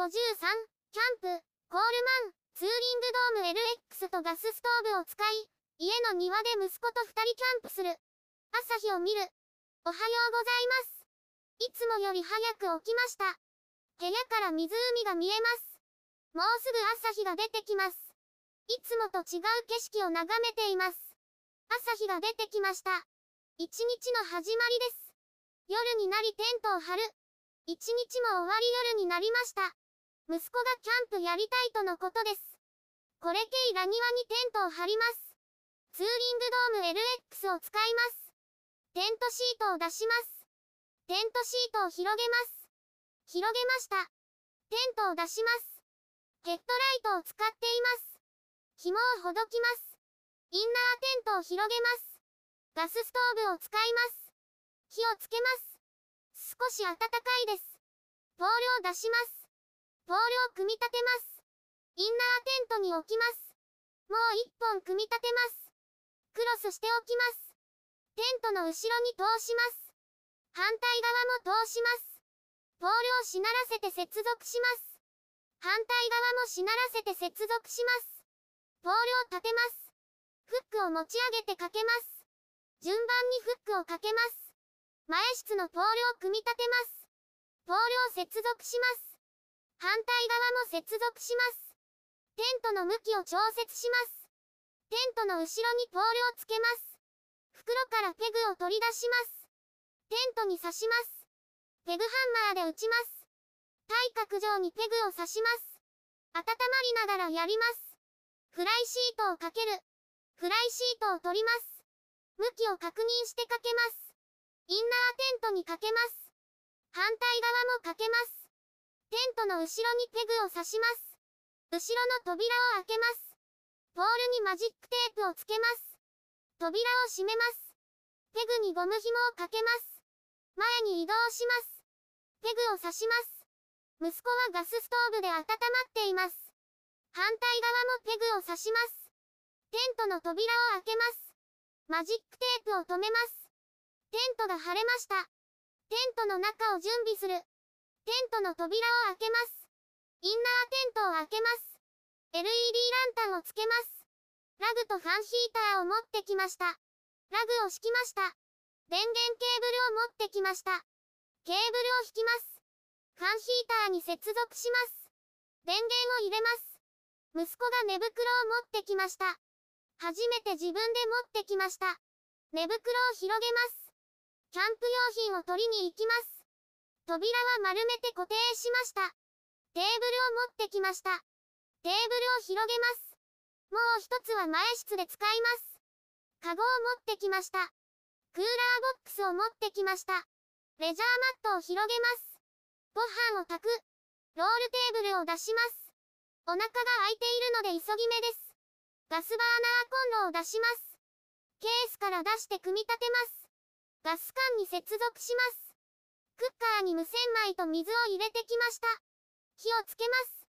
53キャンプ、コールマン、ツーリングドーム LX とガスストーブを使い、家の庭で息子と二人キャンプする。朝日を見る。おはようございます。いつもより早く起きました。部屋から湖が見えます。もうすぐ朝日が出てきます。いつもと違う景色を眺めています。朝日が出てきました。一日の始まりです。夜になりテントを張る。一日も終わり夜になりました。息子がキャンプやりたいとのことです。これ系裏庭にテントを張ります。ツーリングドーム LX を使います。テントシートを出します。テントシートを広げます。広げました。テントを出します。ヘッドライトを使っています。紐をほどきます。インナーテントを広げます。ガスストーブを使います。火をつけます。少し暖かいです。ポールを出します。ポールを組み立てます。インナーテントに置きます。もう一本組み立てます。クロスしておきます。テントの後ろに通します。反対側も通します。ポールをしならせて接続します。反対側もしならせて接続します。ポールを立てます。フックを持ち上げてかけます。順番にフックをかけます。前室のポールを組み立てます。ポールを接続します。反対側も接続します。テントの向きを調節します。テントの後ろにポールをつけます。袋からペグを取り出します。テントに刺します。ペグハンマーで打ちます。対角上にペグを刺します。温まりながらやります。フライシートをかける。フライシートを取ります。向きを確認してかけます。インナーテントにかけます。反対側もかけます。テントの後ろにペグを刺します。後ろの扉を開けます。ポールにマジックテープをつけます。扉を閉めます。ペグにゴム紐をかけます。前に移動します。ペグを刺します。息子はガスストーブで温まっています。反対側もペグを刺します。テントの扉を開けます。マジックテープを止めます。テントが晴れました。テントの中を準備する。テントの扉を開けます。インナーテントを開けます。LED ランタンをつけます。ラグとファンヒーターを持ってきました。ラグを敷きました。電源ケーブルを持ってきました。ケーブルを引きます。ファンヒーターに接続します。電源を入れます。息子が寝袋を持ってきました。初めて自分で持ってきました。寝袋を広げます。キャンプ用品を取りに行きます。扉は丸めて固定しました。テーブルを持ってきました。テーブルを広げます。もう一つは前室で使います。カゴを持ってきました。クーラーボックスを持ってきました。レジャーマットを広げます。ご飯を炊く。ロールテーブルを出します。お腹が空いているので急ぎ目です。ガスバーナーコンロを出します。ケースから出して組み立てます。ガス管に接続します。クッカーに無洗米と水を入れてきました。火をつけます。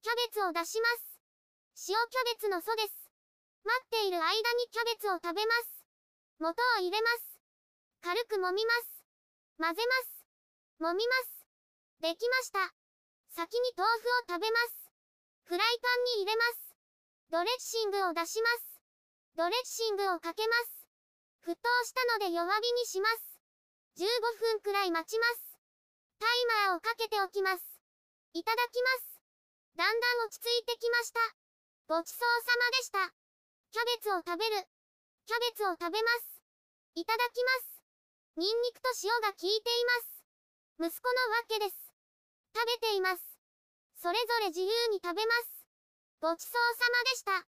キャベツを出します。塩キャベツの素です。待っている間にキャベツを食べます。元を入れます。軽く揉みます。混ぜます。揉みます。できました。先に豆腐を食べます。フライパンに入れます。ドレッシングを出します。ドレッシングをかけます。沸騰したので弱火にします。15分くらい待ちます。タイマーをかけておきます。いただきます。だんだん落ち着いてきました。ごちそうさまでした。キャベツを食べる。キャベツを食べます。いただきます。ニンニクと塩が効いています。息子のわけです。食べています。それぞれ自由に食べます。ごちそうさまでした。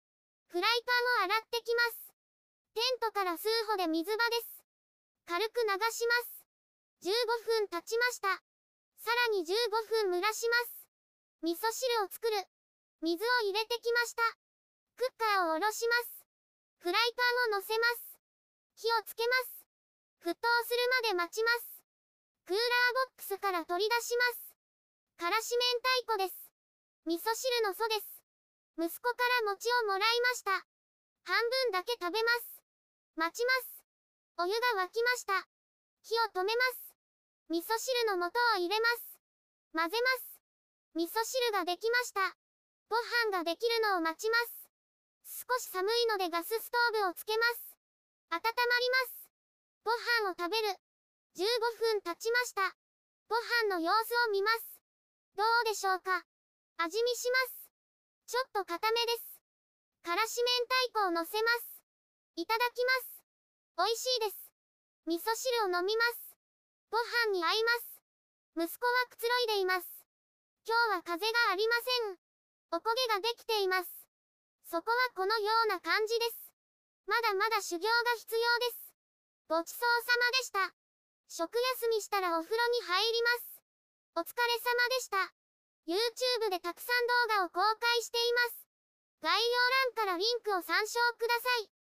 フライパンを洗ってきます。テントから数歩で水場です。軽く流します。15分経ちました。さらに15分蒸らします。味噌汁を作る。水を入れてきました。クッカーを下ろします。フライパンを乗せます。火をつけます。沸騰するまで待ちます。クーラーボックスから取り出します。からし明太子です。味噌汁の素です。息子から餅をもらいました。半分だけ食べます。待ちます。お湯が沸きました。火を止めます。味噌汁の素を入れます。混ぜます。味噌汁ができました。ご飯ができるのを待ちます。少し寒いのでガスストーブをつけます。温まります。ご飯を食べる。15分経ちました。ご飯の様子を見ます。どうでしょうか味見します。ちょっと固めです。からし明太子を乗せます。いただきます。美味しいです。味噌汁を飲みます。ご飯に合います。息子はくつろいでいます。今日は風がありません。おこげができています。そこはこのような感じです。まだまだ修行が必要です。ごちそうさまでした。食休みしたらお風呂に入ります。お疲れ様でした。YouTube でたくさん動画を公開しています。概要欄からリンクを参照ください。